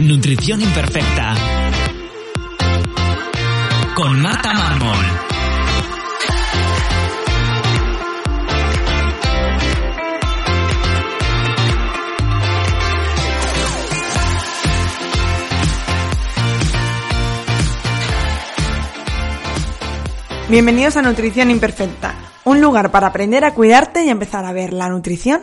Nutrición imperfecta. Con Marta Mármol. Bienvenidos a Nutrición Imperfecta, un lugar para aprender a cuidarte y empezar a ver la nutrición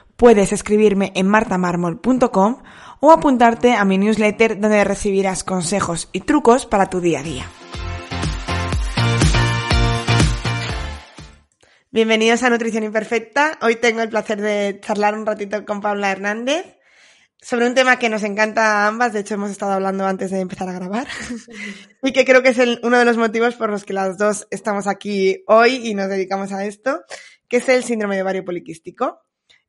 puedes escribirme en martamarmol.com o apuntarte a mi newsletter donde recibirás consejos y trucos para tu día a día. Bienvenidos a Nutrición Imperfecta. Hoy tengo el placer de charlar un ratito con Paula Hernández sobre un tema que nos encanta a ambas, de hecho hemos estado hablando antes de empezar a grabar, y que creo que es uno de los motivos por los que las dos estamos aquí hoy y nos dedicamos a esto, que es el síndrome de ovario poliquístico.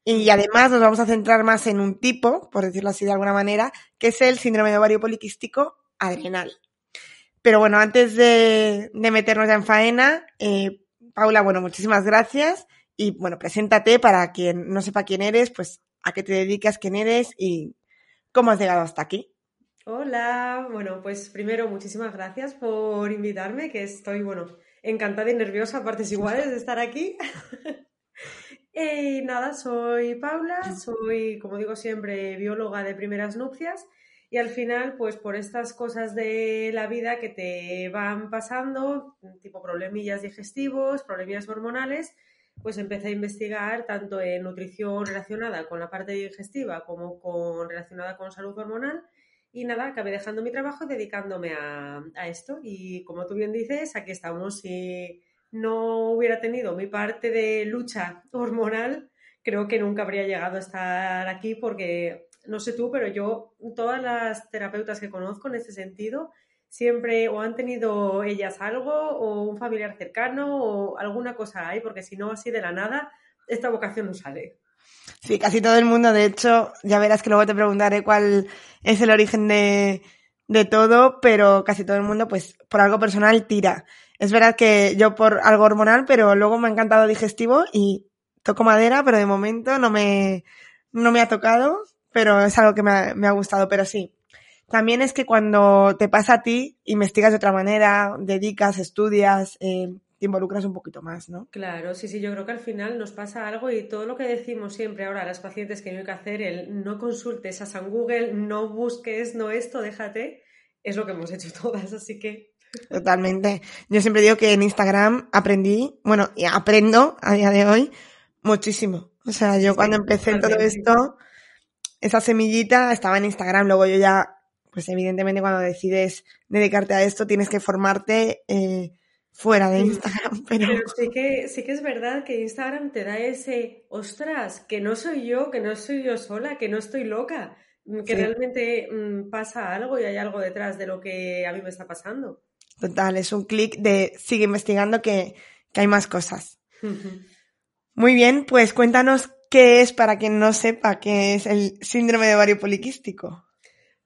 Y además nos vamos a centrar más en un tipo, por decirlo así de alguna manera, que es el síndrome de ovario poliquístico adrenal. Pero bueno, antes de, meternos ya en faena, eh, Paula, bueno, muchísimas gracias. Y bueno, preséntate para quien no sepa quién eres, pues a qué te dedicas, quién eres y cómo has llegado hasta aquí. Hola, bueno, pues primero muchísimas gracias por invitarme, que estoy, bueno, encantada y nerviosa a partes iguales de estar aquí. y nada, soy Paula, soy, como digo siempre, bióloga de primeras nupcias y al final, pues por estas cosas de la vida que te van pasando, tipo problemillas digestivos, problemillas hormonales, pues empecé a investigar tanto en nutrición relacionada con la parte digestiva como con relacionada con salud hormonal. Y nada, acabé dejando mi trabajo y dedicándome a, esto. Y como tú bien dices, aquí estamos. Si no hubiera tenido mi parte de lucha hormonal, creo que nunca habría llegado a estar aquí porque, no sé tú, pero yo, todas las terapeutas que conozco en este sentido, siempre o han tenido ellas algo o un familiar cercano o alguna cosa hay, porque si no, así de la nada, esta vocación no sale. Sí, casi todo el mundo, de hecho, ya verás que luego te preguntaré cuál es el origen de, de todo, pero casi todo el mundo, pues, por algo personal tira. Es verdad que yo por algo hormonal, pero luego me ha encantado digestivo y toco madera, pero de momento no me, no me ha tocado, pero es algo que me ha, gustado, pero sí, también es que cuando te pasa a ti, investigas de otra manera, dedicas, estudias, eh, te involucras un poquito más, ¿no? Claro, sí, sí, yo creo que al final nos pasa algo y todo lo que decimos siempre ahora a las pacientes que no hay que hacer, el no consultes a San Google, no busques, no esto, déjate, es lo que hemos hecho todas, así que... Totalmente. Yo siempre digo que en Instagram aprendí, bueno, y aprendo a día de hoy muchísimo. O sea, yo cuando empecé todo esto, esa semillita estaba en Instagram, luego yo ya pues evidentemente cuando decides dedicarte a esto tienes que formarte eh, fuera de Instagram. Pero... sí, que, sí que es verdad que Instagram te da ese, ostras, que no soy yo, que no soy yo sola, que no estoy loca, mm, que realmente mm, pasa algo y hay algo detrás de lo que a mí me está pasando. Total, es un clic de sigue investigando que, que hay más cosas. Muy bien, pues cuéntanos qué es para quien no sepa qué es el síndrome de ovario poliquístico.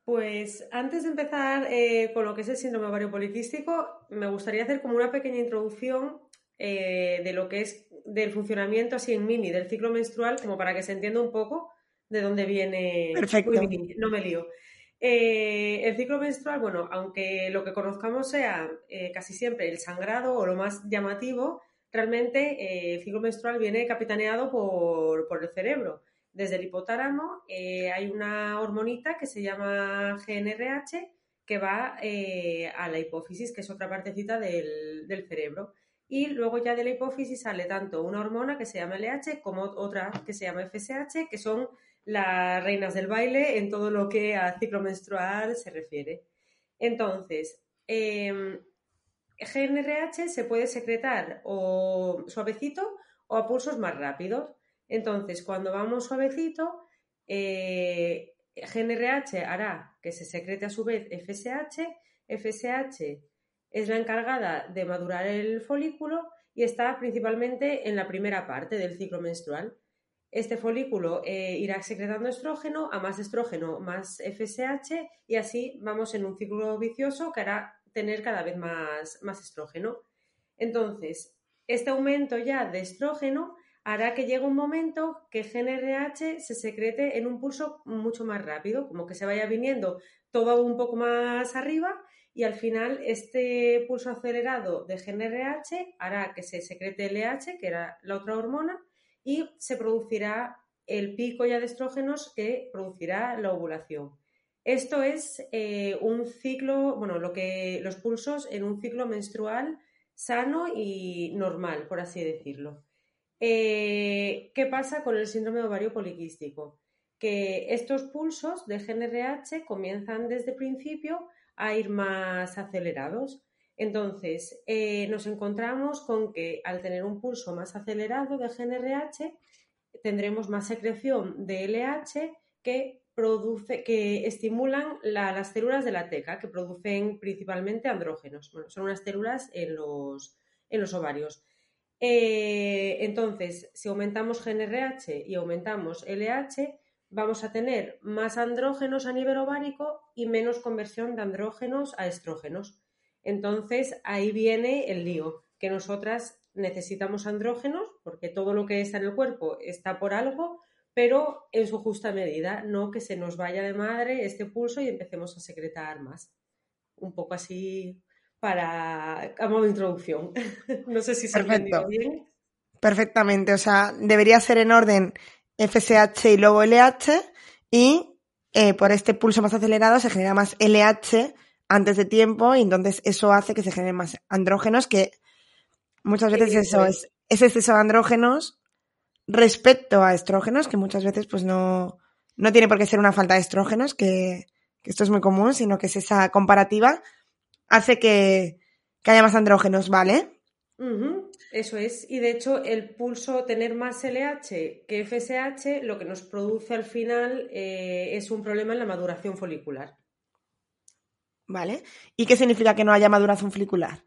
Pues antes de empezar eh, con lo que es el síndrome ovario poliquístico, me gustaría hacer como una pequeña introducción eh, de lo que es del funcionamiento así en mini del ciclo menstrual, como para que se entienda un poco de dónde viene. Perfecto. no me lío. Eh, el ciclo menstrual, bueno, aunque lo que conozcamos sea casi siempre el sangrado o lo más llamativo, realmente el ciclo menstrual viene capitaneado por, por el cerebro desde el hipotálamo eh, hay una hormonita que se llama GNRH que va eh, a la hipófisis, que es otra partecita del, del, cerebro. Y luego ya de la hipófisis sale tanto una hormona que se llama LH como otra que se llama FSH, que son las reinas del baile en todo lo que a ciclo menstrual se refiere. Entonces, eh, GNRH se puede secretar o suavecito o a pulsos más rápidos. Entonces, cuando vamos suavecito, eh, GNRH hará que se secrete a su vez FSH. FSH es la encargada de madurar el folículo y está principalmente en la primera parte del ciclo menstrual. Este folículo eh, irá secretando estrógeno, a más estrógeno, más FSH y así vamos en un ciclo vicioso que hará tener cada vez más, más estrógeno. Entonces, este aumento ya de estrógeno hará que llegue un momento que GNRH se secrete en un pulso mucho más rápido, como que se vaya viniendo todo un poco más arriba y al final este pulso acelerado de GNRH hará que se secrete LH, que era la otra hormona, y se producirá el pico ya de estrógenos que producirá la ovulación. Esto es eh, un ciclo, bueno, lo que los pulsos en un ciclo menstrual sano y normal, por así decirlo. Eh, ¿Qué pasa con el síndrome ovario poliquístico? Que estos pulsos de GNRH comienzan desde el principio a ir más acelerados. Entonces, eh, nos encontramos con que al tener un pulso más acelerado de GNRH, tendremos más secreción de LH que produce, que estimulan las células de la teca, que producen principalmente andrógenos. Bueno, son unas células en los, en los ovarios. Eh, entonces, si aumentamos GNRH y aumentamos LH, vamos a tener más andrógenos a nivel ovárico y menos conversión de andrógenos a estrógenos. Entonces, ahí viene el lío, que nosotras necesitamos andrógenos, porque todo lo que está en el cuerpo está por algo, pero en su justa medida, no que se nos vaya de madre este pulso y empecemos a secretar más. Un poco así para a modo de introducción. no sé si se ha entendido bien. Perfectamente, o sea, debería ser en orden FSH y luego LH y eh, por este pulso más acelerado se genera más LH antes de tiempo y entonces eso hace que se generen más andrógenos que muchas veces eso es, es exceso de andrógenos respecto a estrógenos, que muchas veces pues no, no tiene por qué ser una falta de estrógenos, que, esto es muy común, sino que es esa comparativa, hace que, haya más andrógenos, ¿vale? Eso es. Y de hecho, el pulso tener más LH que FSH, lo que nos produce al final eh, es un problema en la maduración folicular. ¿Vale? ¿Y qué significa que no haya maduración folicular?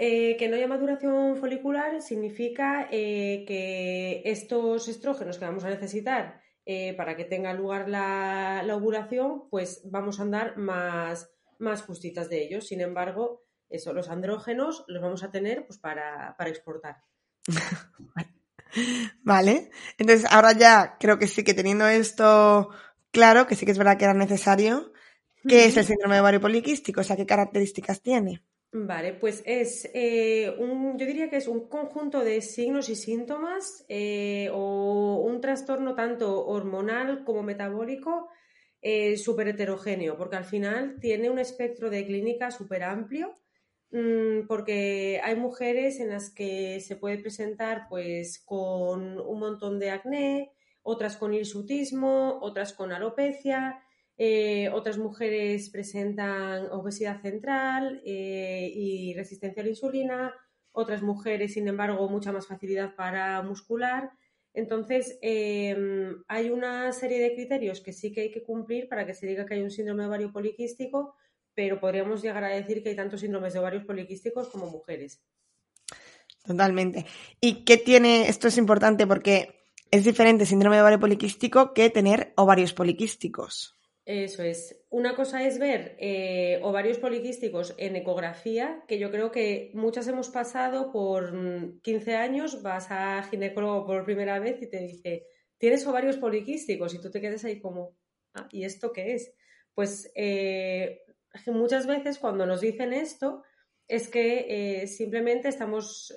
Eh, que no haya maduración folicular significa eh, que estos estrógenos que vamos a necesitar eh, para que tenga lugar la, ovulación, pues vamos a andar más, más justitas de ellos. Sin embargo, eso, los andrógenos los vamos a tener pues, para, exportar. vale. Entonces, ahora ya creo que sí que teniendo esto claro, que sí que es verdad que era necesario, ¿qué es el síndrome de ovario poliquístico? O sea, ¿qué características tiene? Vale, pues es eh, un, yo diría que es un conjunto de signos y síntomas eh, o un trastorno tanto hormonal como metabólico eh, súper heterogéneo, porque al final tiene un espectro de clínica súper amplio, mm, porque hay mujeres en las que se puede presentar pues con un montón de acné, otras con hirsutismo, otras con alopecia, eh, otras mujeres presentan obesidad central eh, y resistencia a la insulina, otras mujeres, sin embargo, mucha más facilidad para muscular. Entonces, em, hay una serie de criterios que sí que hay que cumplir para que se diga que hay un síndrome de ovario poliquístico, pero podríamos llegar a decir que hay tantos síndromes de ovarios poliquísticos como mujeres. Totalmente. ¿Y qué tiene? Esto es importante porque es diferente síndrome de ovario poliquístico que tener ovarios poliquísticos. Eso es. Una cosa es ver eh, ovarios poliquísticos en ecografía, que yo creo que muchas hemos pasado por 15 años, vas a ginecólogo por primera vez y te dice, tienes ovarios poliquísticos y tú te quedas ahí como, ah, ¿y esto qué es? Pues eh, muchas veces cuando nos dicen esto es que eh, simplemente estamos,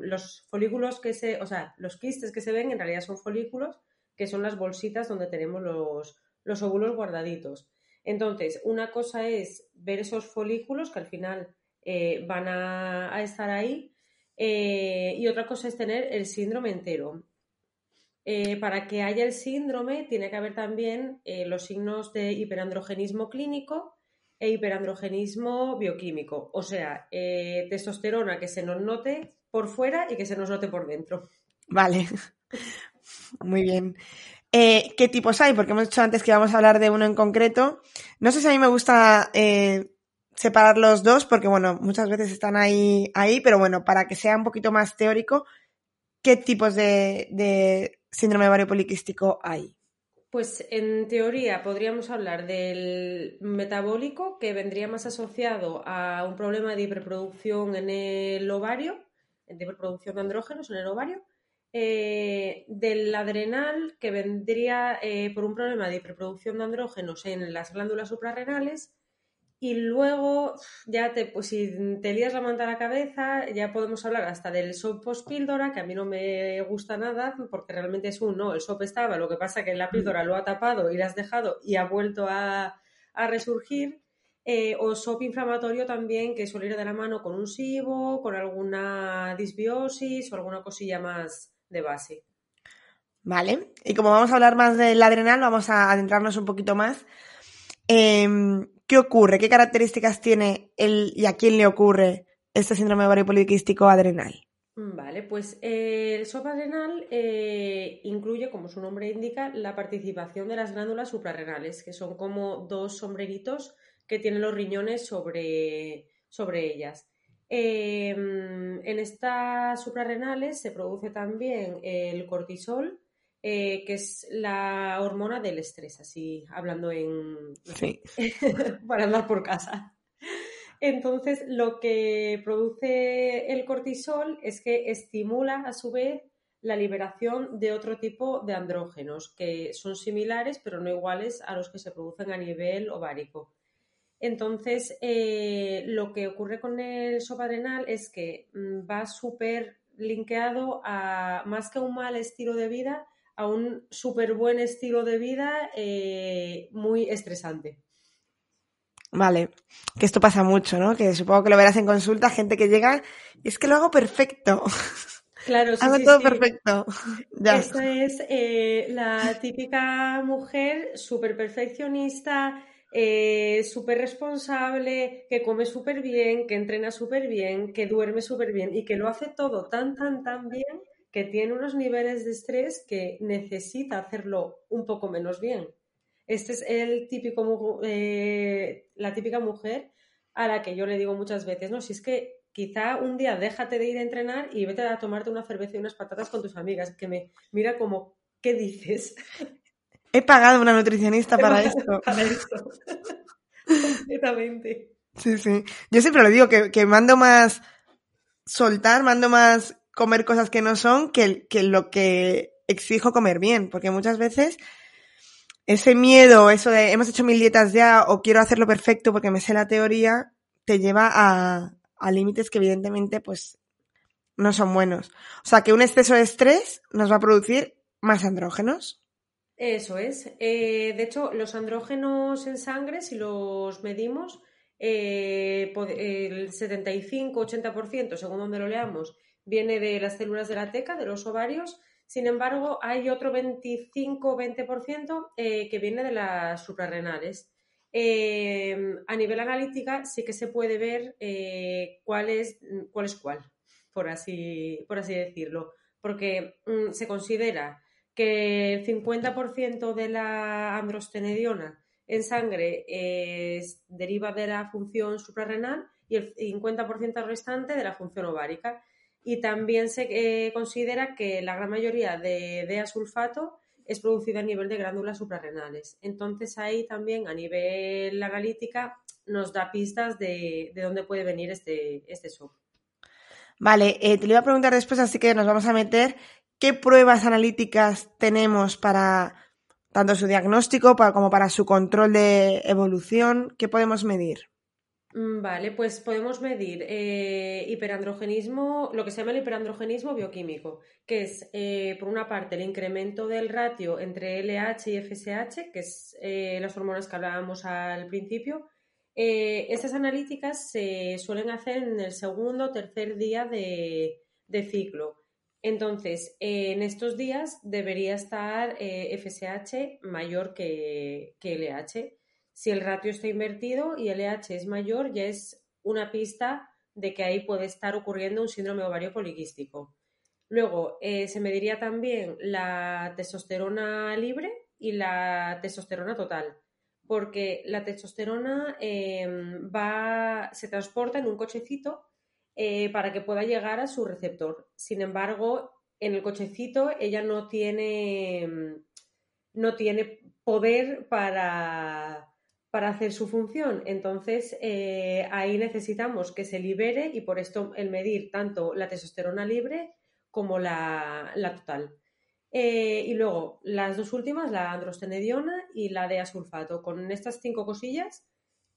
los folículos que se, o sea, los quistes que se ven en realidad son folículos, que son las bolsitas donde tenemos los los óvulos guardaditos. Entonces, una cosa es ver esos folículos que al final eh, van a, estar ahí eh, y otra cosa es tener el síndrome entero. Eh, para que haya el síndrome tiene que haber también los signos de hiperandrogenismo clínico e hiperandrogenismo bioquímico, o sea, testosterona que se nos note por fuera y que se nos note por dentro. Vale, muy bien. Eh, ¿Qué tipos hay? Porque hemos dicho antes que vamos a hablar de uno en concreto. No sé si a mí me gusta eh, separar los dos, porque bueno, muchas veces están ahí, ahí, pero bueno, para que sea un poquito más teórico, ¿qué tipos de, síndrome ovario poliquístico hay? Pues en teoría podríamos hablar del metabólico, que vendría más asociado a un problema de hiperproducción en el ovario, de hiperproducción de andrógenos en el ovario, eh, del adrenal que vendría eh, por un problema de hiperproducción de andrógenos en las glándulas suprarrenales y luego ya te, pues si te lías la manta a la cabeza ya podemos hablar hasta del SOP post-píldora que a mí no me gusta nada porque realmente es un no, el SOP estaba, lo que pasa que la píldora lo ha tapado y lo has dejado y ha vuelto a, resurgir eh, o SOP inflamatorio también, que suele ir de la mano con un SIBO, con alguna disbiosis o alguna cosilla más, de base. Vale, y como vamos a hablar más del adrenal, vamos a adentrarnos un poquito más. Em, ¿Qué ocurre? ¿Qué características tiene el, y a quién le ocurre este síndrome ovario poliquístico adrenal? Vale, pues eh, el SOP adrenal eh, incluye, como su nombre indica, la participación de las glándulas suprarrenales, que son como dos sombreritos que tienen los riñones sobre, sobre ellas. Em, en estas suprarrenales se produce también el cortisol, eh, que es la hormona del estrés, así hablando en... Sí. para andar por casa. Entonces, lo que produce el cortisol es que estimula a su vez la liberación de otro tipo de andrógenos que son similares pero no iguales a los que se producen a nivel ovárico. Entonces, eh, lo que ocurre con el adrenal es que mm, va súper linkeado a, más que un mal estilo de vida, a un súper buen estilo de vida eh, muy estresante. Vale, que esto pasa mucho, ¿no? Que supongo que lo verás en consulta, gente que llega, es que lo hago perfecto. Claro, sí, Hago todo perfecto. Ya. Esta es eh, la típica mujer súper perfeccionista, eh, súper responsable, que come súper bien, que entrena súper bien, que duerme súper bien y que lo hace todo tan, tan, tan bien que tiene unos niveles de estrés que necesita hacerlo un poco menos bien. Este es el típico, eh, la típica mujer a la que yo le digo muchas veces, no, si es que quizá un día déjate de ir a entrenar y vete a tomarte una cerveza y unas patatas con tus amigas, que me mira como, ¿qué dices? He pagado una nutricionista para esto. Para esto. Completamente. Sí, sí. Yo siempre lo digo, que, mando más soltar, mando más comer cosas que no son que, que lo que exijo comer bien, porque muchas veces ese miedo, eso de hemos hecho mil dietas ya o quiero hacerlo perfecto porque me sé la teoría, te lleva a, a límites que evidentemente pues no son buenos. O sea que un exceso de estrés nos va a producir más andrógenos. Eso es. Eh, de hecho, los andrógenos en sangre, si los medimos, eh, el 75-80%, según donde lo leamos, viene de las células de la teca, de los ovarios. Sin embargo, hay otro 25-20% eh, que viene de las suprarrenales. a nivel analítica sí que se puede ver cuál, es, cuál es cuál, por así, por así decirlo, porque mm, se considera que el 50% de la androstenediona en sangre deriva de la función suprarrenal y el 50% restante de la función ovárica. Y también se eh, considera que la gran mayoría de D-sulfato es producida a nivel de glándulas suprarrenales. Entonces ahí también a nivel analítica nos da pistas de, dónde puede venir este, este. Vale, eh, te lo iba a preguntar después, así que nos vamos a meter qué pruebas analíticas tenemos para tanto su diagnóstico como para su control de evolución, ¿qué podemos medir? Mm, vale, pues podemos medir eh, hiperandrogenismo, lo que se llama el hiperandrogenismo bioquímico, que es, eh, por una parte, el incremento del ratio entre LH y FSH, que es eh, las hormonas que hablábamos al principio. estas analíticas se suelen hacer en el segundo o tercer día de, ciclo. Entonces, en estos días debería estar FSH mayor que, LH si el ratio está invertido y LH es mayor, ya es una pista de que ahí puede estar ocurriendo un síndrome ovario poliquístico. Luego, eh, se mediría también la testosterona libre y la testosterona total, porque la testosterona em, va, se transporta en un cochecito eh, para que pueda llegar a su receptor. Sin embargo, en el cochecito ella no tiene, no tiene poder para, para hacer su función. Entonces, eh, ahí necesitamos que se libere y por esto el medir tanto la testosterona libre como la, total. Eh, y luego, las dos últimas, la androstenediona y la de asulfato. Con estas cinco cosillas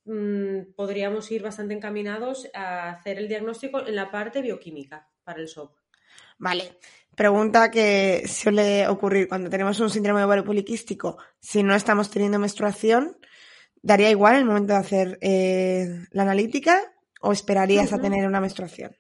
mm, podríamos ir bastante encaminados a hacer el diagnóstico en la parte bioquímica para el SOP. Vale. Pregunta que suele ocurrir cuando tenemos un síndrome ovario poliquístico. Si no estamos teniendo menstruación, ¿Daría igual el momento de hacer eh, la analítica o esperarías a tener una menstruación?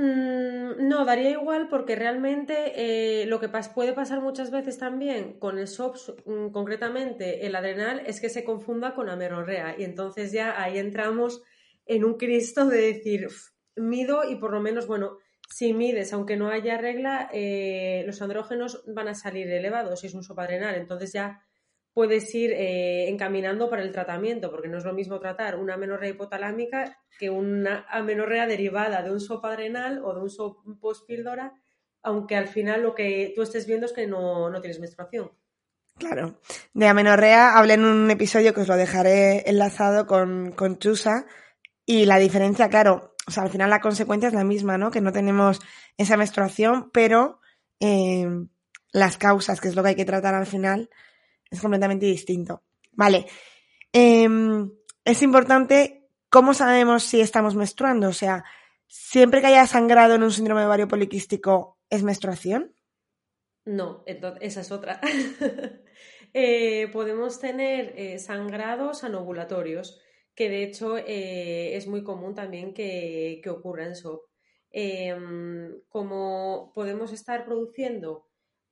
Mm, no, daría igual porque realmente eh, lo que puede pasar muchas veces también con el SOPS, mm, concretamente el adrenal, es que se confunda con amenorrea. Y entonces ya ahí entramos en un cristo de decir, mido y por lo menos, bueno, si mides, aunque no haya regla, eh, los andrógenos van a salir elevados si es un SOP adrenal, entonces ya puedes ir eh, encaminando para el tratamiento, porque no es lo mismo tratar una amenorrea hipotalámica que una amenorrea derivada de un sopa adrenal o de un SOP postpíldora, aunque al final lo que tú estés viendo es que no, tienes menstruación. Claro. De amenorrea hablé en un episodio que os lo dejaré enlazado con, con Chusa y la diferencia, claro, o sea, al final la consecuencia es la misma, ¿no? Que no tenemos esa menstruación, pero eh, las causas, que es lo que hay que tratar al final, es completamente distinto. Vale. Em, es importante cómo sabemos si estamos menstruando. O sea, siempre que haya sangrado en un síndrome de ovario poliquístico, ¿es menstruación? No, entonces, esa es otra. Eh, podemos tener eh, sangrados anovulatorios, que de hecho eh, es muy común también que, ocurra en SOP. Em, como podemos estar produciendo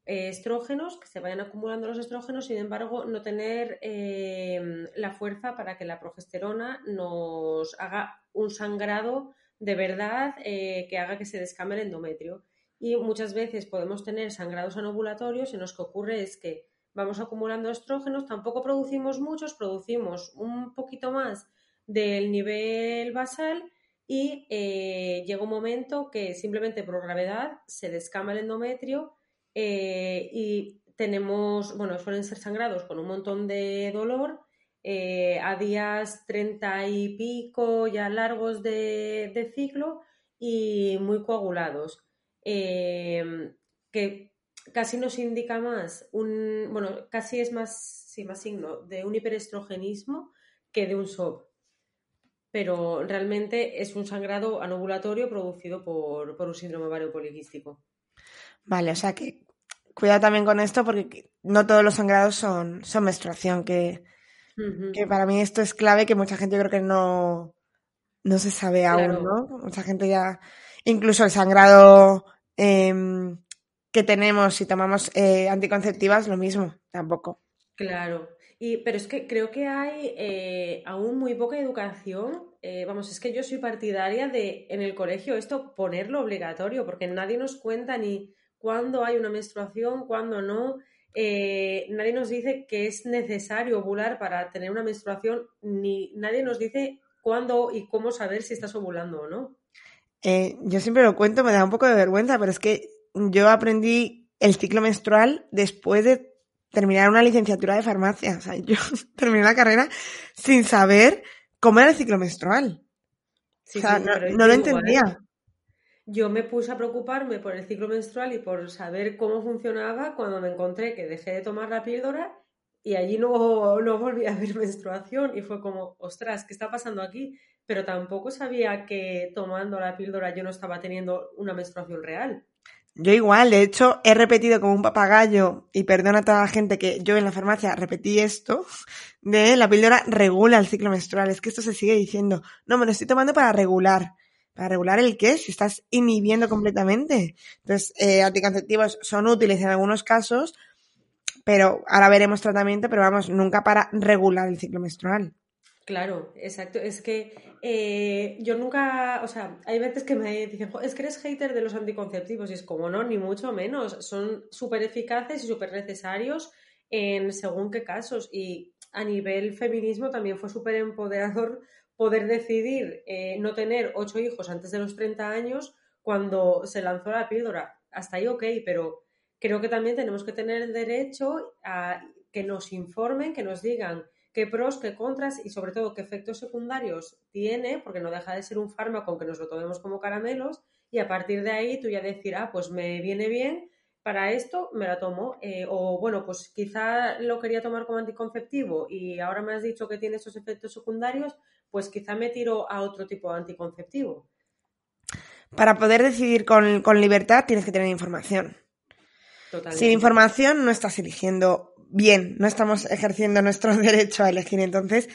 estrógenos, que se vayan acumulando los estrógenos, sin embargo, no tener eh, la fuerza para que la progesterona nos haga un sangrado de verdad eh, que haga que se descame el endometrio. Y muchas veces podemos tener sangrados anovulatorios en los que ocurre es que vamos acumulando estrógenos, tampoco producimos muchos, producimos un poquito más del nivel basal y eh, llega un momento que simplemente por gravedad se descama el endometrio eh, y tenemos, bueno, suelen ser sangrados con un montón de dolor, eh, a días treinta y pico ya largos de, ciclo y muy coagulados, em, que casi nos indica más un, bueno, casi es más, sí, más signo de un hiperestrogenismo que de un SOP. Pero realmente es un sangrado anovulatorio producido por, por un síndrome ovario poliquístico. Vale, o sea que cuidado también con esto porque no todos los sangrados son, son menstruación, que, que para mí esto es clave, que mucha gente yo creo que no, no se sabe aún, ¿no? Mucha gente ya, incluso el sangrado em, que tenemos si tomamos eh, anticonceptivas, lo mismo, tampoco. Claro. Y, pero es que creo que hay eh, aún muy poca educación. Eh, vamos, es que yo soy partidaria de en el colegio esto ponerlo obligatorio, porque nadie nos cuenta ni cuándo hay una menstruación, cuándo no. Eh, nadie nos dice que es necesario ovular para tener una menstruación, ni nadie nos dice cuándo y cómo saber si estás ovulando o no. Eh, yo siempre lo cuento, me da un poco de vergüenza, pero es que yo aprendí el ciclo menstrual después de terminar una licenciatura de farmacia. O sea, yo terminé la carrera sin saber cómo era el ciclo menstrual. o sea, no, lo entendía yo me puse a preocuparme por el ciclo menstrual y por saber cómo funcionaba cuando me encontré que dejé de tomar la píldora y allí no, no volví a ver menstruación y fue como, ostras, ¿qué está pasando aquí? Pero tampoco sabía que tomando la píldora yo no estaba teniendo una menstruación real. Yo igual, de hecho, he repetido como un papagayo, y perdona a toda la gente que yo en la farmacia repetí esto, de la píldora regula el ciclo menstrual. Es que esto se sigue diciendo, no, me lo estoy tomando para regular. ¿Para regular el qué? Si estás inhibiendo completamente. Entonces, eh, anticonceptivos son útiles en algunos casos, pero ahora veremos tratamiento, pero vamos, nunca para regular el ciclo menstrual. Claro, exacto. Es que eh, yo nunca, o sea, hay veces que me dicen, es que eres hater de los anticonceptivos y es como no, ni mucho menos. Son súper eficaces y súper necesarios en según qué casos. Y a nivel feminismo también fue súper empoderador poder decidir eh, no tener ocho hijos antes de los 30 años cuando se lanzó la píldora. Hasta ahí ok, pero creo que también tenemos que tener el derecho a que nos informen, que nos digan qué pros, qué contras y sobre todo qué efectos secundarios tiene, porque no deja de ser un fármaco aunque nos lo tomemos como caramelos y a partir de ahí tú ya decir, ah, pues me viene bien, para esto me la tomo. Eh, o bueno, pues quizá lo quería tomar como anticonceptivo y ahora me has dicho que tiene esos efectos secundarios, pues quizá me tiro a otro tipo de anticonceptivo. Para poder decidir con, con libertad tienes que tener información. Sin información no estás eligiendo bien, no estamos ejerciendo nuestro derecho a elegir. Entonces,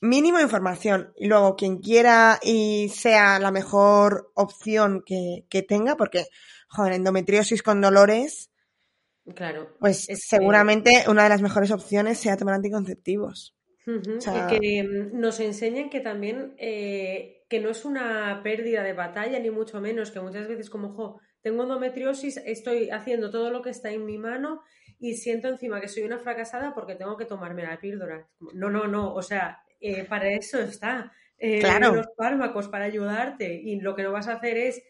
mínimo información. Y luego, quien quiera y sea la mejor opción que, tenga, porque, joder, endometriosis con dolores. Claro. Pues seguramente una de las mejores opciones sea tomar anticonceptivos. Y que mm, nos enseñen que también eh, que no es una pérdida de batalla, ni mucho menos, que muchas veces como, jo, tengo endometriosis, estoy haciendo todo lo que está en mi mano y siento encima que soy una fracasada porque tengo que tomarme la píldora. No, no, no, o sea, eh, para eso está. Eh, los fármacos para ayudarte y lo que no vas a hacer es,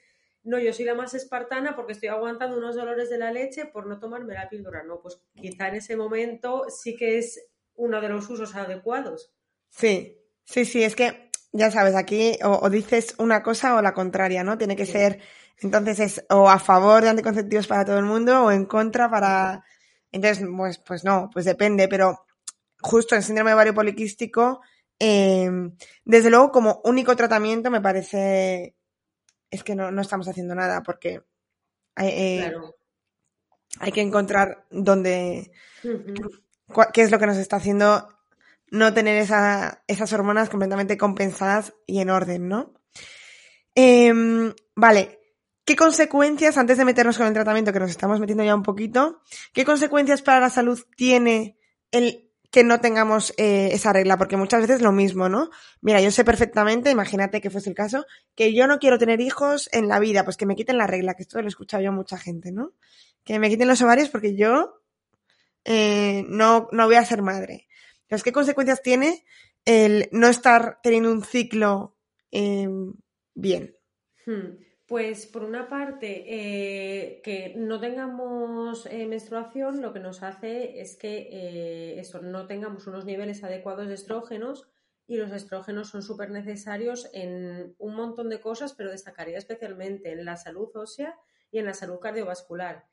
no, yo soy la más espartana porque estoy aguantando unos dolores de la leche por no tomarme la píldora. No, pues quizá en ese momento sí que es uno de los usos adecuados. Sí, sí, sí, es que ya sabes, aquí o, dices una cosa o la contraria, ¿no? Tiene que ser, entonces es o a favor de anticonceptivos para todo el mundo o en contra para entonces, pues, pues no, pues depende, pero justo en síndrome de ovario poliquístico, em, desde luego como único tratamiento me parece, es que no, estamos haciendo nada porque hay, eh, hay que encontrar dónde, qué es lo que nos está haciendo no tener esa, esas hormonas completamente compensadas y en orden, ¿no? Em, vale, ¿Qué consecuencias, antes de meternos con el tratamiento, que nos estamos metiendo ya un poquito, qué consecuencias para la salud tiene el que no tengamos eh, esa regla? Porque muchas veces lo mismo, ¿no? Mira, yo sé perfectamente, imagínate que fuese el caso, que yo no quiero tener hijos en la vida, pues que me quiten la regla, que esto lo he escuchado yo a mucha gente, ¿no? Que me quiten los ovarios porque yo eh, no, no voy a ser madre. Entonces, ¿qué consecuencias tiene el no estar teniendo un ciclo eh, bien? Hmm. Pues por una parte, eh, que no tengamos eh, menstruación lo que nos hace es que eh, eso, no tengamos unos niveles adecuados de estrógenos y los estrógenos son súper necesarios en un montón de cosas, pero destacaría especialmente en la salud ósea y en la salud cardiovascular.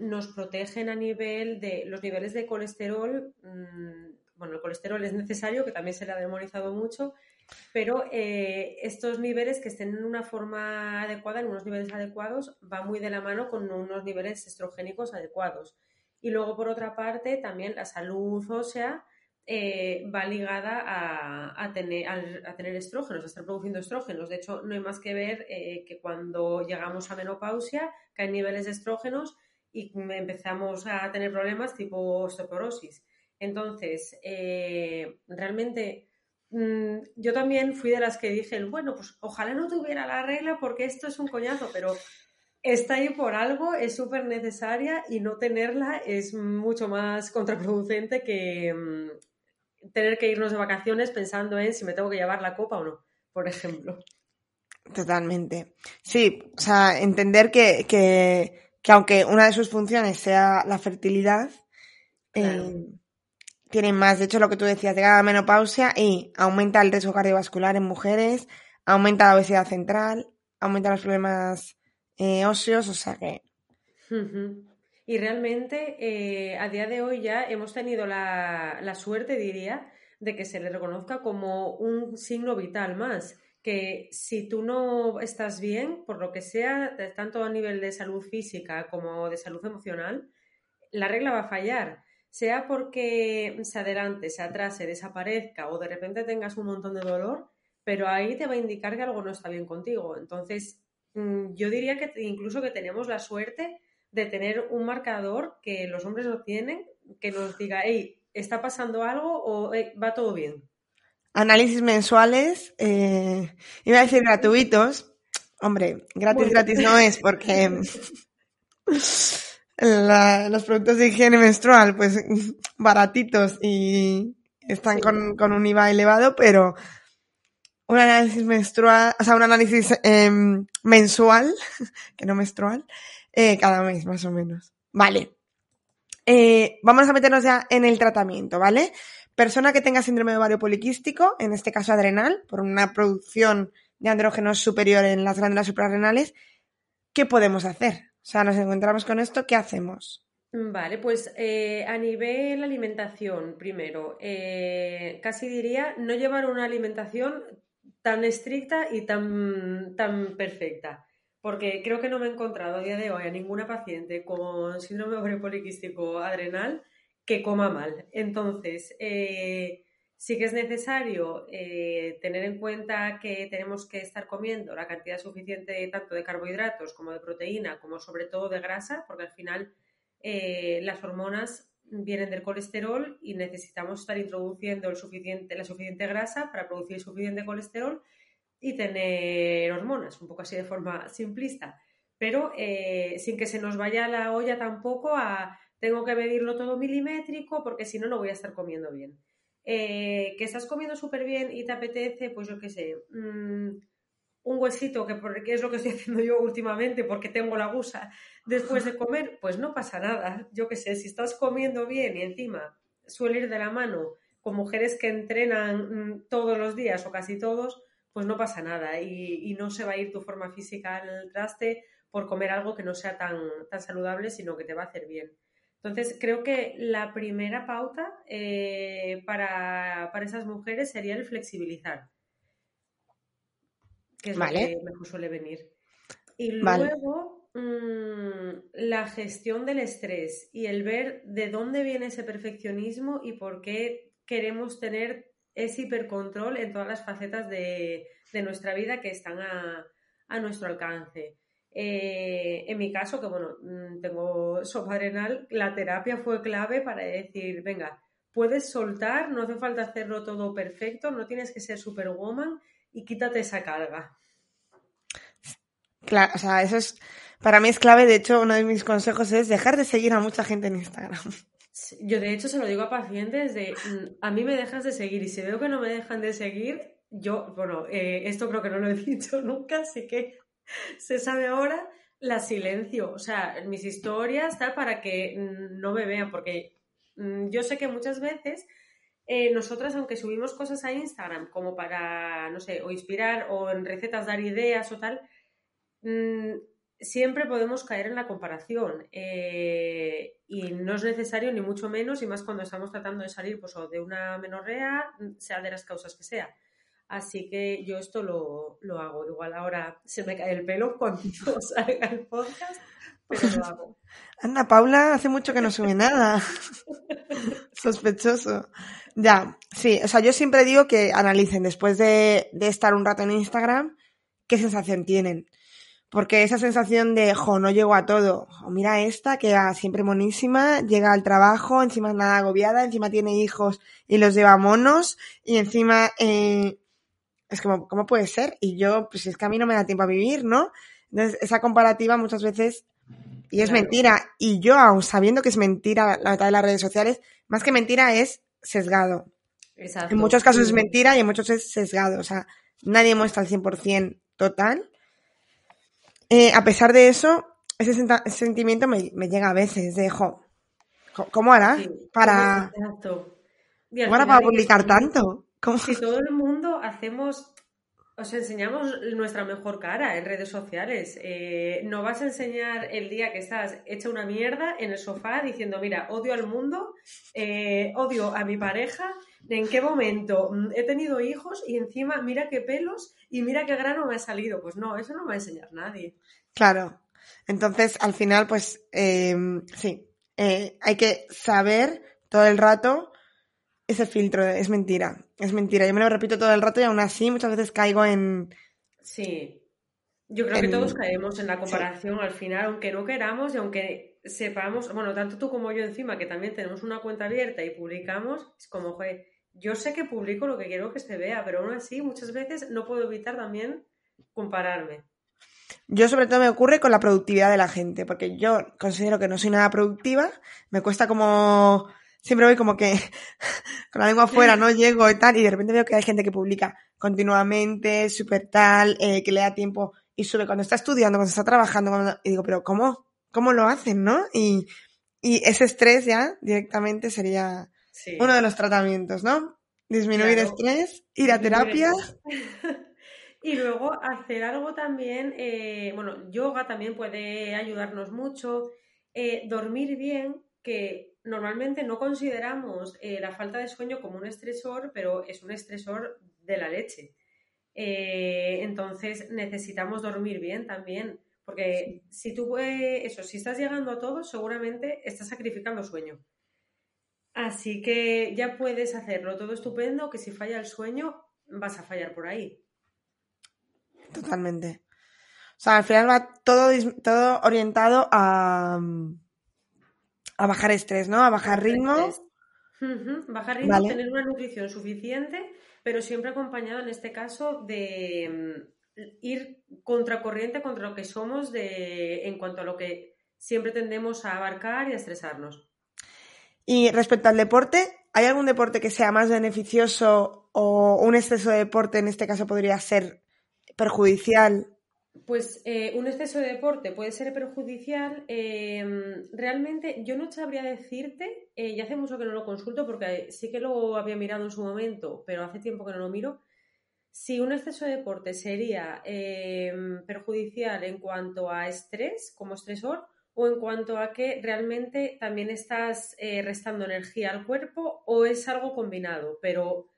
nos protegen a nivel de los niveles de colesterol. Mm, bueno, el colesterol es necesario, que también se le ha demonizado mucho, pero eh, estos niveles que estén en una forma adecuada, en unos niveles adecuados, va muy de la mano con unos niveles estrogénicos adecuados. Y luego, por otra parte, también la salud ósea eh, va ligada a, tener, a, tener, estrógenos, a estar produciendo estrógenos. De hecho, no hay más que ver eh, que cuando llegamos a menopausia caen niveles de estrógenos y empezamos a tener problemas tipo osteoporosis. Entonces, realmente Mm, yo también fui de las que dije, bueno, pues ojalá no tuviera la regla porque esto es un coñazo, pero está ahí por algo, es súper necesaria y no tenerla es mucho más contraproducente que mm, tener que irnos de vacaciones pensando en si me tengo que llevar la copa o no, por ejemplo. Totalmente. Sí, o sea, entender que, que, aunque una de sus funciones sea la fertilidad, eh, tienen más. De hecho, lo que tú decías, llega la menopausia y aumenta el riesgo cardiovascular en mujeres, aumenta la obesidad central, aumenta los problemas eh, óseos, o sea que... Y realmente eh, a día de hoy ya hemos tenido la, la suerte, diría, de que se le reconozca como un signo vital más que si tú no estás bien, por lo que sea, tanto a nivel de salud física como de salud emocional, la regla va a fallar. Sea porque se adelante, se atrase, desaparezca o de repente tengas un montón de dolor, pero ahí te va a indicar que algo no está bien contigo. Entonces, mm, yo diría que incluso que tenemos la suerte de tener un marcador que los hombres no tienen, que nos diga, hey, ¿está pasando algo o va todo bien? Análisis mensuales, eh, iba a decir gratuitos. Hombre, gratis, gratis no es porque los productos de higiene menstrual, pues baratitos y están con, un IVA elevado, pero un análisis menstrual, o sea, un análisis em, mensual, que no menstrual, eh, cada mes más o menos. Vale. Eh, vamos a meternos ya en el tratamiento, ¿vale? Persona que tenga síndrome de ovario poliquístico, en este caso adrenal, por una producción de andrógenos superior en las glándulas suprarrenales, ¿qué podemos hacer? O sea, nos encontramos con esto, ¿qué hacemos? Vale, pues eh, a nivel alimentación, primero, eh, casi diría no llevar una alimentación tan estricta y tan, tan perfecta, porque creo que no me he encontrado a día de hoy a ninguna paciente con síndrome ovario poliquístico adrenal que coma mal. Entonces, eh, sí que es necesario eh, tener en cuenta que tenemos que estar comiendo la cantidad suficiente tanto de carbohidratos como de proteína, como sobre todo de grasa, porque al final eh, las hormonas vienen del colesterol y necesitamos estar introduciendo la suficiente grasa para producir suficiente colesterol y tener hormonas, un poco así de forma simplista, pero eh, sin que se nos vaya la olla tampoco a tengo que medirlo todo milimétrico porque si no, no voy a estar comiendo bien. Eh, que estás comiendo súper bien y te apetece, pues yo qué sé, mm, un huesito, que, es lo que estoy haciendo yo últimamente porque tengo la gusa después de comer, pues no pasa nada. Yo qué sé, si estás comiendo bien y encima suele ir de la mano con mujeres que entrenan mm, todos los días o casi todos, pues no pasa nada y, no se va a ir tu forma física al traste por comer algo que no sea tan, tan saludable, sino que te va a hacer bien. Entonces, creo que la primera pauta eh, para, esas mujeres sería el flexibilizar, que es lo que mejor suele venir. Y luego, mm, la gestión del estrés y el ver de dónde viene ese perfeccionismo y por qué queremos tener ese hipercontrol en todas las facetas de, nuestra vida que están a, a nuestro alcance. Eh, en mi caso, que bueno, mm, tengo sopa adrenal, la terapia fue clave para decir, venga, puedes soltar, no hace falta hacerlo todo perfecto, no tienes que ser superwoman y quítate esa carga. Claro, o sea, eso es, para mí es clave, de hecho, uno de mis consejos es dejar de seguir a mucha gente en Instagram. Yo de hecho se lo digo a pacientes de, mm, a mí me dejas de seguir y si veo que no me dejan de seguir, yo, bueno, eh, esto creo que no lo he dicho nunca, así que se sabe ahora, la silencio. O sea, mis historias está para que no me vean, porque mm, yo sé que muchas veces eh, nosotras, aunque subimos cosas a Instagram como para, no sé, o inspirar o en recetas dar ideas o tal, mm, siempre podemos caer en la comparación. Eh, y no es necesario ni mucho menos, y más cuando estamos tratando de salir pues, o de una menorrea, sea de las causas que sea. Así que yo esto lo, lo, hago. Igual ahora se me cae el pelo cuando salga el podcast, pero lo hago. Ana Paula hace mucho que no sube nada. Sospechoso. Ya, sí, o sea, yo siempre digo que analicen después de, de estar un rato en Instagram qué sensación tienen. Porque esa sensación de, jo, no llego a todo. O mira esta, que va siempre monísima, llega al trabajo, encima nada agobiada, encima tiene hijos y los lleva monos, y encima eh, es como, ¿cómo puede ser? Y yo, pues es que a mí no me da tiempo a vivir, ¿no? Entonces, esa comparativa muchas veces, y es mentira, y yo aún sabiendo que es mentira la mitad de las redes sociales, más que mentira es sesgado. Exacto. En muchos casos es mentira y en muchos es sesgado, o sea, nadie muestra el 100% total. Eh, a pesar de eso, ese, sentimiento me, llega a veces de, jo, ¿cómo hará para, ¿cómo hará para publicar tanto? Si todo el mundo hacemos os enseñamos nuestra mejor cara en redes sociales. Eh, no vas a enseñar el día que estás hecha una mierda en el sofá diciendo, mira, odio al mundo, eh, odio a mi pareja, en qué momento mm, he tenido hijos y encima mira qué pelos y mira qué grano me ha salido. Pues no, eso no va a enseñar nadie. Claro. Entonces, al final, pues em, sí, eh, hay que saber todo el rato ese filtro, es mentira, es mentira. Yo me lo repito todo el rato y aún así muchas veces caigo en... Sí, yo creo que todos caemos en la comparación al final, aunque no queramos y aunque sepamos, bueno, tanto tú como yo encima, que también tenemos una cuenta abierta y publicamos, es como, joder, yo sé que publico lo que quiero que se vea, pero aún así muchas veces no puedo evitar también compararme. Yo sobre todo me ocurre con la productividad de la gente, porque yo considero que no soy nada productiva, me cuesta como siempre voy como que con la lengua afuera, no llego y tal, y de repente veo que hay gente que publica continuamente, súper tal, eh, que le da tiempo y sube cuando está estudiando, cuando está trabajando, y digo, pero ¿cómo? ¿Cómo lo hacen, no? Y, y ese estrés ya directamente sería uno de los tratamientos, ¿no? Disminuir estrés, ir a terapia. y luego hacer algo también, eh, bueno, yoga también puede ayudarnos mucho, eh, dormir bien, que normalmente no consideramos eh, la falta de sueño como un estresor, pero es un estresor de la leche. Eh, entonces necesitamos dormir bien también, porque si tú, eso, si estás llegando a todo, seguramente estás sacrificando sueño. Así que ya puedes hacerlo todo estupendo, que si falla el sueño, vas a fallar por ahí. Totalmente. O sea, al final va todo, todo orientado a, a bajar estrés, ¿no? A bajar ritmo. Bajar ritmo, tener una nutrición suficiente, pero siempre acompañado en este caso de mm, ir contracorriente contra lo que somos de, en cuanto a lo que siempre tendemos a abarcar y a estresarnos. Y respecto al deporte, ¿hay algún deporte que sea más beneficioso o un exceso de deporte en este caso podría ser perjudicial pues eh, un exceso de deporte puede ser perjudicial. Em, realmente yo no sabría decirte, eh, ya hace mucho que no lo consulto porque sí que lo había mirado en su momento, pero hace tiempo que no lo miro. Si un exceso de deporte sería em, perjudicial en cuanto a estrés, como estresor, o en cuanto a que realmente también estás eh, restando energía al cuerpo o es algo combinado, pero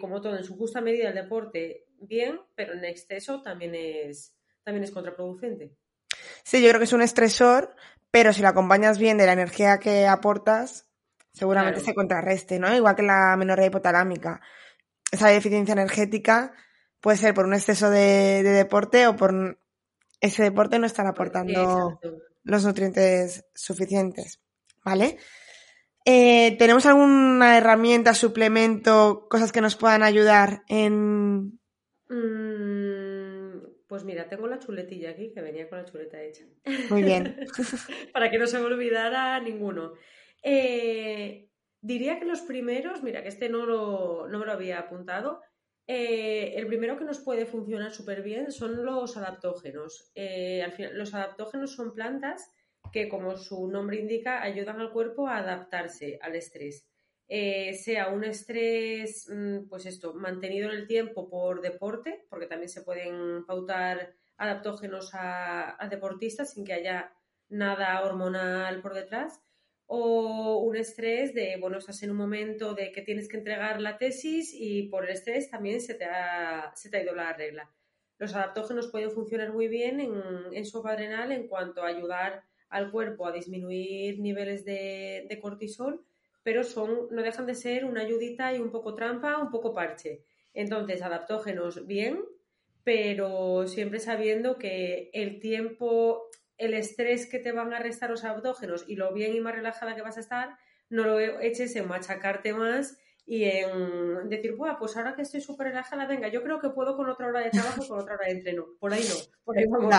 como todo en su justa medida el deporte bien, pero en exceso también es, también es contraproducente. Sí, yo creo que es un estresor, pero si lo acompañas bien de la energía que aportas, seguramente se contrarreste, ¿no? Igual que la menorrea hipotalámica. Esa deficiencia energética puede ser por un exceso de, deporte o por ese deporte no estar aportando los nutrientes suficientes, ¿vale? Eh, ¿Tenemos alguna herramienta, suplemento, cosas que nos puedan ayudar en, pues mira, tengo la chuletilla aquí, que venía con la chuleta hecha. Muy bien. Para que no se me olvidara ninguno. Eh, diría que los primeros, mira, que este no, no me lo había apuntado. Eh, el primero que nos puede funcionar súper bien son los adaptógenos. Eh, al final, los adaptógenos son plantas que, como su nombre indica, ayudan al cuerpo a adaptarse al estrés. Eh, sea un estrés, mm, pues esto, mantenido en el tiempo por deporte, porque también se pueden pautar adaptógenos a, deportistas sin que haya nada hormonal por detrás, o un estrés de, bueno, estás en un momento de que tienes que entregar la tesis y por el estrés también se te ha, se te ha ido la regla. Los adaptógenos pueden funcionar muy bien en, en su adrenal en cuanto a ayudar al cuerpo a disminuir niveles de cortisol pero son, no dejan de ser una ayudita y un poco trampa, un poco parche. Entonces, adaptógenos bien, pero siempre sabiendo que el tiempo, el estrés que te van a restar los adaptógenos y lo bien y más relajada que vas a estar, no lo eches en machacarte más y en decir, pues ahora que estoy súper relajada, venga, yo creo que puedo con otra hora de trabajo, con otra hora de entreno. Por ahí no, por ahí vamos.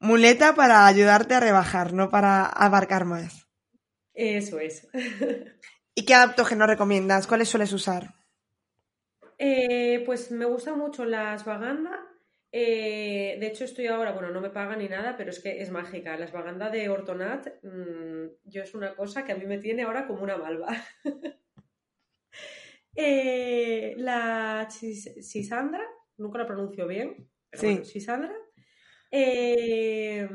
Muleta para ayudarte a rebajar, no para abarcar más. Eso es. ¿Y qué adaptógeno recomiendas? ¿Cuáles sueles usar? Eh, pues me gustan mucho las Vaganda. Eh, de hecho, estoy ahora, bueno, no me pagan ni nada, pero es que es mágica. Las Vaganda de Ortonat, mm, yo es una cosa que a mí me tiene ahora como una malva. eh, la Sisandra, nunca lo pronuncio bien. Pero Sí. bueno, Sisandra. Eh,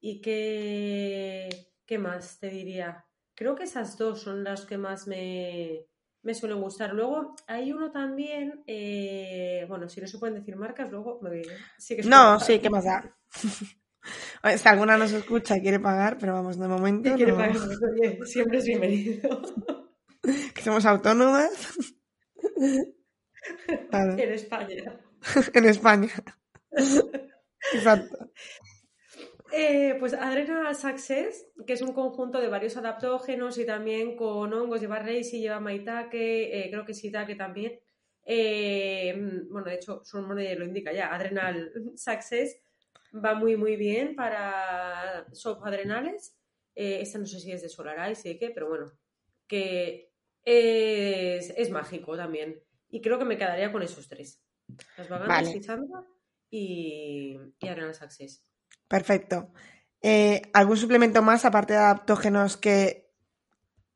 ¿Y qué, qué más te diría? Creo que esas dos son las que más me, me suelen gustar. Luego hay uno también, eh, bueno, si no se pueden decir marcas, luego me sí que No, sí, ¿qué más da? Si alguna nos escucha y quiere pagar, pero vamos, de momento quiere pagar, oye, siempre es bienvenido. que somos autónomas. En España. en España. Exacto. Eh, pues Adrenal Success, que es un conjunto de varios adaptógenos y también con hongos, lleva Reisi, lleva Maitake, eh, creo que Shiitake también. Eh, bueno, de hecho, su nombre lo indica ya, Adrenal Success va muy muy bien para subadrenales. Eh, esta no sé si es de Solarise y de qué, pero bueno, que es, es mágico también. Y creo que me quedaría con esos tres. Las vagantes, Vale. Y, y Adrenal Success. Perfecto. Eh, ¿Algún suplemento más aparte de adaptógenos que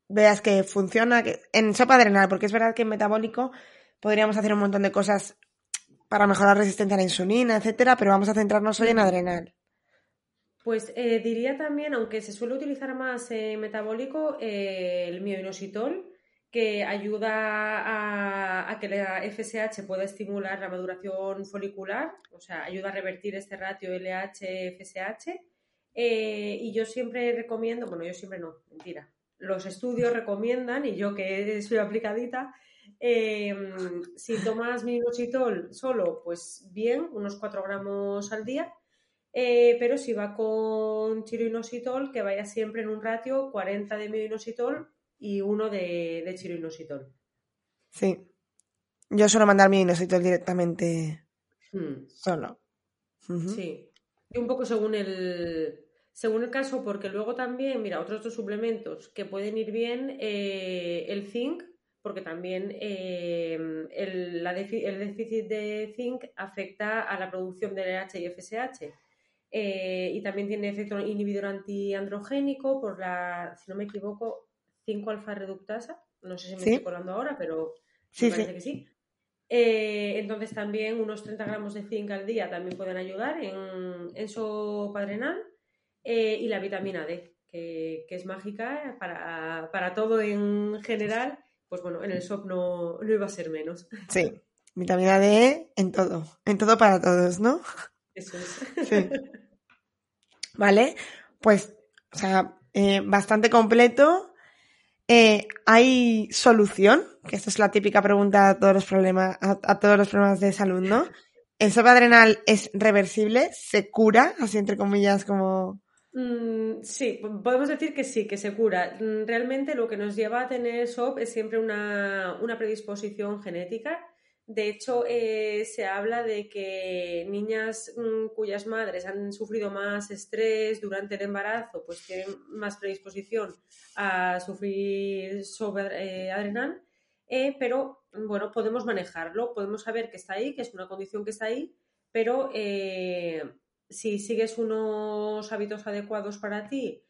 veas que funciona? Que... En sopa adrenal, porque es verdad que en metabólico podríamos hacer un montón de cosas para mejorar resistencia a la insulina, etcétera, pero vamos a centrarnos hoy en adrenal. Pues eh, diría también, aunque se suele utilizar más en metabólico, eh, el mioinositol, que ayuda a, que la FSH pueda estimular la maduración folicular, o sea, ayuda a revertir este ratio LH-FSH. Eh, y yo siempre recomiendo, bueno, yo siempre no, mentira. Los estudios recomiendan, y yo que soy aplicadita, eh, si tomas minoxidil solo, pues bien, unos 4 gramos al día. Eh, pero si va con chiroinositol, que vaya siempre en un ratio 40 de mioinositol y uno de, de chiroinositol. Sí. Yo suelo mandar mi inositol directamente Hmm, solo. Sí. Y un poco según el, según el caso, porque luego también, mira, otros dos suplementos que pueden ir bien, eh, el zinc, porque también eh, el, la el déficit de zinc afecta a la producción de LH y FSH. Eh, y también tiene efecto inhibidor antiandrogénico por la, si no me equivoco, 5-alfa reductasa. No sé si me Sí. estoy colando ahora, pero Sí, me sí. parece que sí. Eh, entonces también unos 30 gramos de zinc al día también pueden ayudar en, en sopa adrenal. Eh, y la vitamina D, que, que es mágica para, para todo en general. Pues bueno, en el SOP no, no iba a ser menos. Sí. Vitamina D en todo. En todo para todos, ¿no? Eso es. Sí. Vale, pues, o sea, eh, bastante completo. Eh, ¿Hay solución? Que esta es la típica pregunta a todos los problemas, a, todos los problemas de salud, ¿no? ¿El sopa adrenal es reversible? ¿Se cura? Así entre comillas, como. Mm, sí, podemos decir que sí, que se cura. Mm, Realmente lo que nos lleva a tener SOP es siempre una, una predisposición genética. De hecho, eh, se habla de que niñas mm, cuyas madres han sufrido más estrés durante el embarazo, pues tienen más predisposición a sufrir SOP eh. Eh, pero bueno, podemos manejarlo, podemos saber que está ahí, que es una condición que está ahí, pero eh, si sigues unos hábitos adecuados para ti,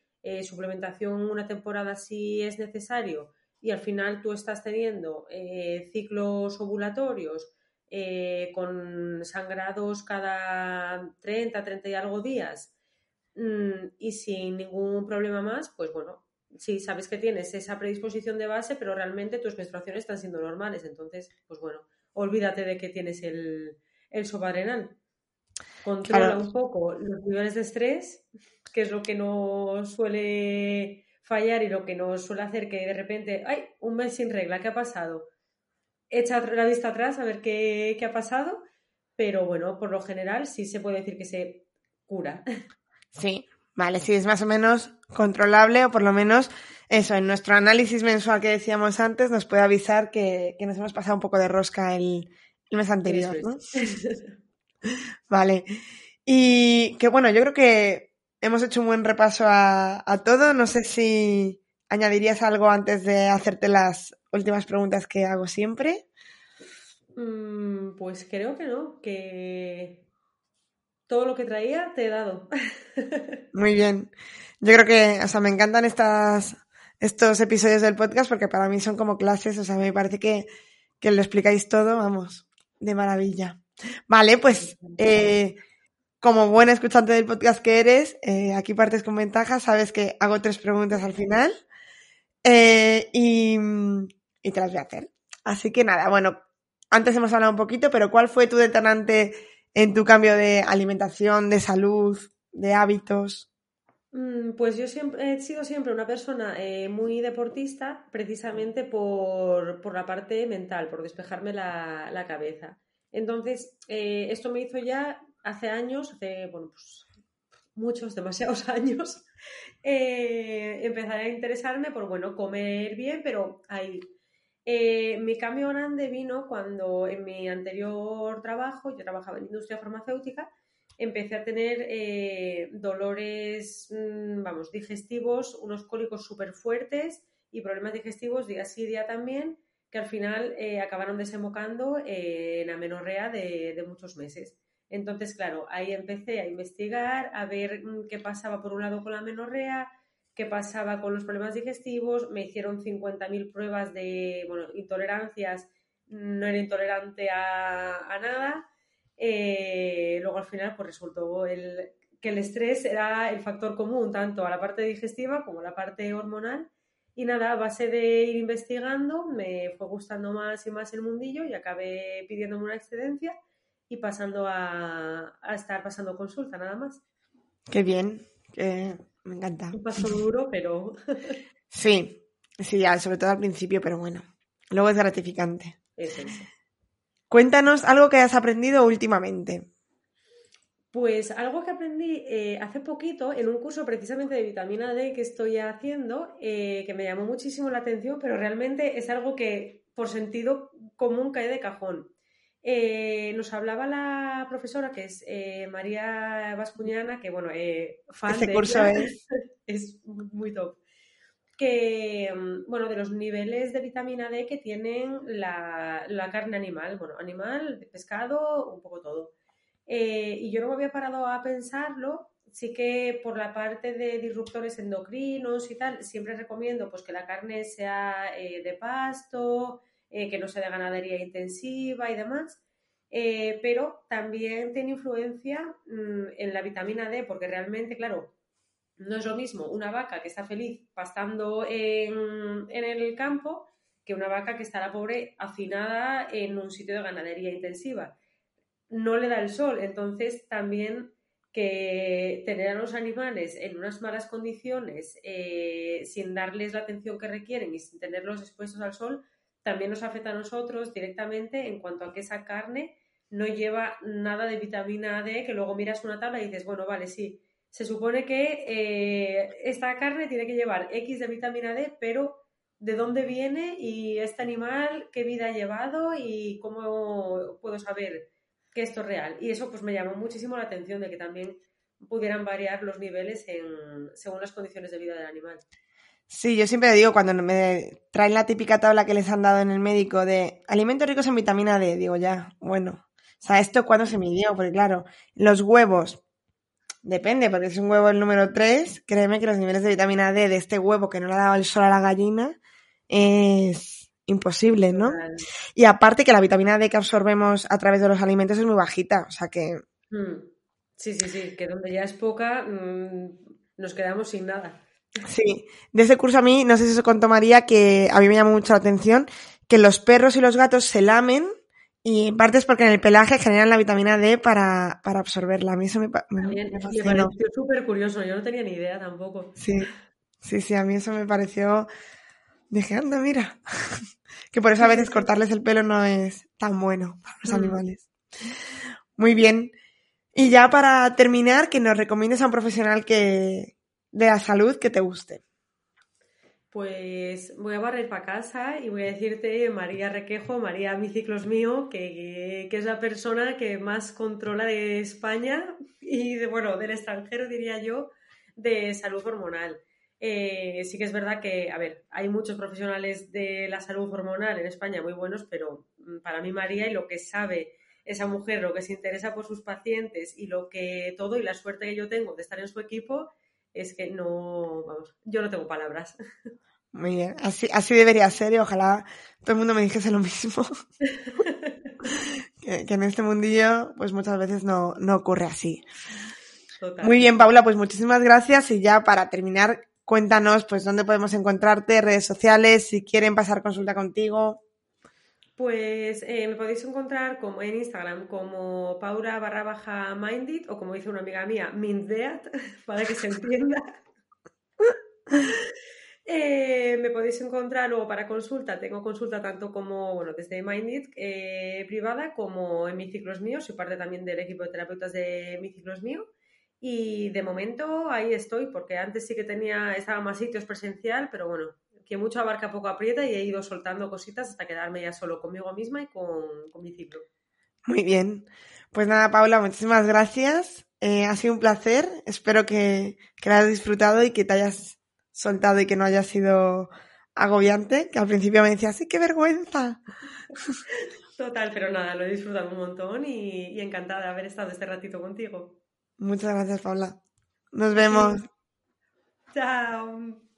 suplementación una temporada si es necesario, y al final tú estás teniendo eh, ciclos ovulatorios eh, con sangrados cada 30, 30 y algo días mm, y sin ningún problema más, pues bueno, sí sabes que tienes esa predisposición de base, pero realmente tus menstruaciones están siendo normales, entonces, pues bueno, olvídate de que tienes el, el sopadrenal. Controla Claro. un poco los niveles de estrés, que es lo que nos suele fallar y lo que nos suele hacer que de repente, ¡ay! Un mes sin regla, ¿qué ha pasado? Echa la vista atrás a ver qué, qué ha pasado, pero bueno, por lo general sí se puede decir que se cura. Sí, vale, sí, es más o menos controlable o por lo menos eso, en nuestro análisis mensual que decíamos antes nos puede avisar que, que nos hemos pasado un poco de rosca el, el mes anterior. Vale. Y que bueno, yo creo que hemos hecho un buen repaso a, a todo. No sé si añadirías algo antes de hacerte las últimas preguntas que hago siempre. Mm, Pues creo que no, que todo lo que traía te he dado. Muy bien. Yo creo que, o sea, me encantan estas, estos episodios del podcast porque para mí son como clases, o sea, me parece que, que lo explicáis todo, vamos, de maravilla. Vale, pues eh, como buena escuchante del podcast que eres, eh, aquí partes con ventaja, sabes que hago tres preguntas al final eh, y, y te las voy a hacer. Así que nada, bueno, antes hemos hablado un poquito, pero ¿cuál fue tu detonante en tu cambio de alimentación, de salud, de hábitos? Mm, pues yo siempre he sido siempre una persona eh, muy deportista, precisamente por, por, la parte mental, por despejarme la, la cabeza. Entonces, esto me hizo ya hace años, hace, bueno, pues muchos, demasiados años, eh, empezar a interesarme por, bueno, comer bien, pero ahí. Eh, mi cambio grande vino cuando en mi anterior trabajo, yo trabajaba en industria farmacéutica, empecé a tener eh, dolores, mm, vamos, digestivos, unos cólicos súper fuertes y problemas digestivos día sí, día también, que al final eh, acabaron desembocando en amenorrea de, de muchos meses. Entonces, claro, ahí empecé a investigar, a ver mm, qué pasaba por un lado con la amenorrea, qué pasaba con los problemas digestivos, me hicieron 50.000 pruebas de bueno, intolerancias, no era intolerante a, nada. Eh, luego al final pues resultó que el estrés era el factor común tanto a la parte digestiva como a la parte hormonal. Y nada, a base de ir investigando, me fue gustando más y más el mundillo y acabé pidiéndome una excedencia y pasando a, a estar pasando consulta, nada más. Qué bien, me encanta. Un paso duro, pero. sí, sí, sobre todo al principio, pero bueno. Luego es gratificante. Eso, eso. Cuéntanos algo que hayas aprendido últimamente. Pues algo que aprendí eh, hace poquito en un curso precisamente de vitamina D que estoy haciendo, eh, que me llamó muchísimo la atención, pero realmente es algo que por sentido común cae de cajón. Eh, nos hablaba la profesora, que es eh, María Vascuñana, que bueno, eh, fan Ese curso es... es muy top. Que, mm, bueno, de los niveles de vitamina D que tienen la, la carne animal, bueno, animal, pescado, un poco todo. y yo no me había parado a pensarlo, sí que por la parte de disruptores endocrinos y tal, siempre recomiendo pues que la carne sea de pasto, eh, que no sea de ganadería intensiva y demás. Eh, pero también tiene influencia mm, en la vitamina D, porque realmente, claro, no es lo mismo una vaca que está feliz pastando en, el campo que una vaca que está la pobre hacinada en un sitio de ganadería intensiva. No le da el sol, entonces también que tener a los animales en unas malas condiciones, eh, sin darles la atención que requieren y sin tenerlos expuestos al sol, también nos afecta a nosotros directamente en cuanto a que esa carne no lleva nada de vitamina D, que luego miras una tabla y dices, bueno, vale, sí, se supone que eh, esta carne tiene que llevar X de vitamina D, pero ¿de dónde viene y este animal qué vida ha llevado y cómo puedo saber que esto es real? Y eso pues me llamó muchísimo la atención de que también pudieran variar los niveles en, según las condiciones de vida del animal. Sí, yo siempre digo, cuando me traen la típica tabla que les han dado en el médico de alimentos ricos en vitamina D, digo ya, bueno, o sea, ¿esto cuándo se midió? Porque claro, los huevos, depende, porque es un huevo el número 3, créeme que los niveles de vitamina D de este huevo que no le ha dado el sol a la gallina es imposible, ¿no? Y aparte que la vitamina D que absorbemos a través de los alimentos es muy bajita, o sea que... Hmm. Sí, sí, sí, que donde ya es poca, mmm, nos quedamos sin nada. Sí, de ese curso a mí, no sé si se contó María, que a mí me llamó mucho la atención, que los perros y los gatos se lamen y en parte es porque en el pelaje generan la vitamina D para, para absorberla. A mí eso me, me, me, pareció súper curioso, yo no tenía ni idea tampoco. Sí, sí, sí, a mí eso me pareció... Dije, anda, mira. que por eso a veces cortarles el pelo no es tan bueno para los mm. animales. Muy bien. Y ya para terminar, que nos recomiendes a un profesional que, de la salud que te guste. Pues voy a barrer para casa y voy a decirte María Requejo, María Mi Ciclos Mío, que, que, es la persona que más controla de España y de, bueno, del extranjero diría yo, de salud hormonal. Eh, sí que es verdad que, a ver, hay muchos profesionales de la salud hormonal en España muy buenos, pero mm, para mí María y lo que sabe esa mujer, lo que se interesa por sus pacientes y lo que todo y la suerte que yo tengo de estar en su equipo, es que no, vamos, yo no tengo palabras. Muy bien, así, así debería ser y ojalá todo el mundo me dijese lo mismo. que, en este mundillo pues muchas veces no, no ocurre así. Muy bien, Paula, pues muchísimas gracias y ya para terminar, cuéntanos pues dónde podemos encontrarte, redes sociales, si quieren pasar consulta contigo. Pues eh, me podéis encontrar como en Instagram como Paula barra baja minded o como dice una amiga mía, minddeat, para que se entienda. Eh, me podéis encontrar luego para consulta, tengo consulta tanto como, bueno, desde Minded eh, privada como en mi ciclos mío, soy parte también del equipo de terapeutas de mi ciclos mío y de momento ahí estoy porque antes sí que tenía, estaba más sitios presencial, pero bueno, que mucho abarca poco aprieta y he ido soltando cositas hasta quedarme ya solo conmigo misma y con, mi ciclo. Muy bien. Pues nada, Paula, muchísimas gracias. Eh, ha sido un placer. Espero que, que lo hayas disfrutado y que te hayas soltado y que no haya sido agobiante, que al principio me decías, ¡sí, qué vergüenza! Total, pero nada, lo he disfrutado un montón y, y encantada de haber estado este ratito contigo. Muchas gracias, Paula. Nos vemos. Chao.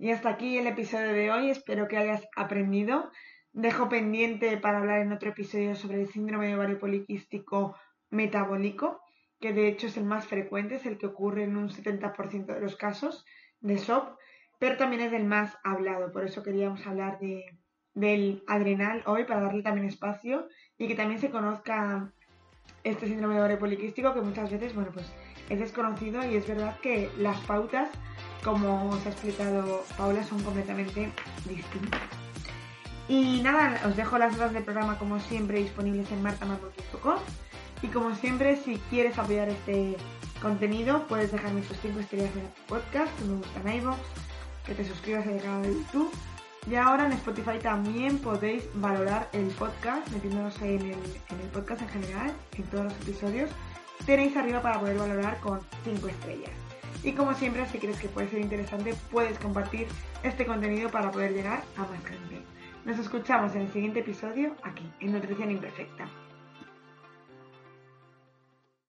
Y hasta aquí el episodio de hoy. Espero que hayas aprendido. Dejo pendiente para hablar en otro episodio sobre el síndrome de ovario poliquístico metabólico, que de hecho es el más frecuente, es el que ocurre en un 70% de los casos de SOP, pero también es el más hablado. Por eso queríamos hablar de, del adrenal hoy, para darle también espacio y que también se conozca este síndrome de ovario poliquístico, que muchas veces, bueno, pues es desconocido y es verdad que las pautas como os ha explicado Paula, son completamente distintas. Y nada, os dejo las notas del programa como siempre disponibles en martamarmol.com y como siempre, si quieres apoyar este contenido, puedes dejarme tus 5 estrellas en podcast, que me gusta en iVoox, que te suscribas al canal de YouTube. Y ahora en Spotify también podéis valorar el podcast, metiéndonos en el, en el podcast en general, en todos los episodios. Tenéis arriba para poder valorar con 5 estrellas. Y como siempre, si crees que puede ser interesante, puedes compartir este contenido para poder llegar a más gente. Nos escuchamos en el siguiente episodio aquí, en Nutrición Imperfecta.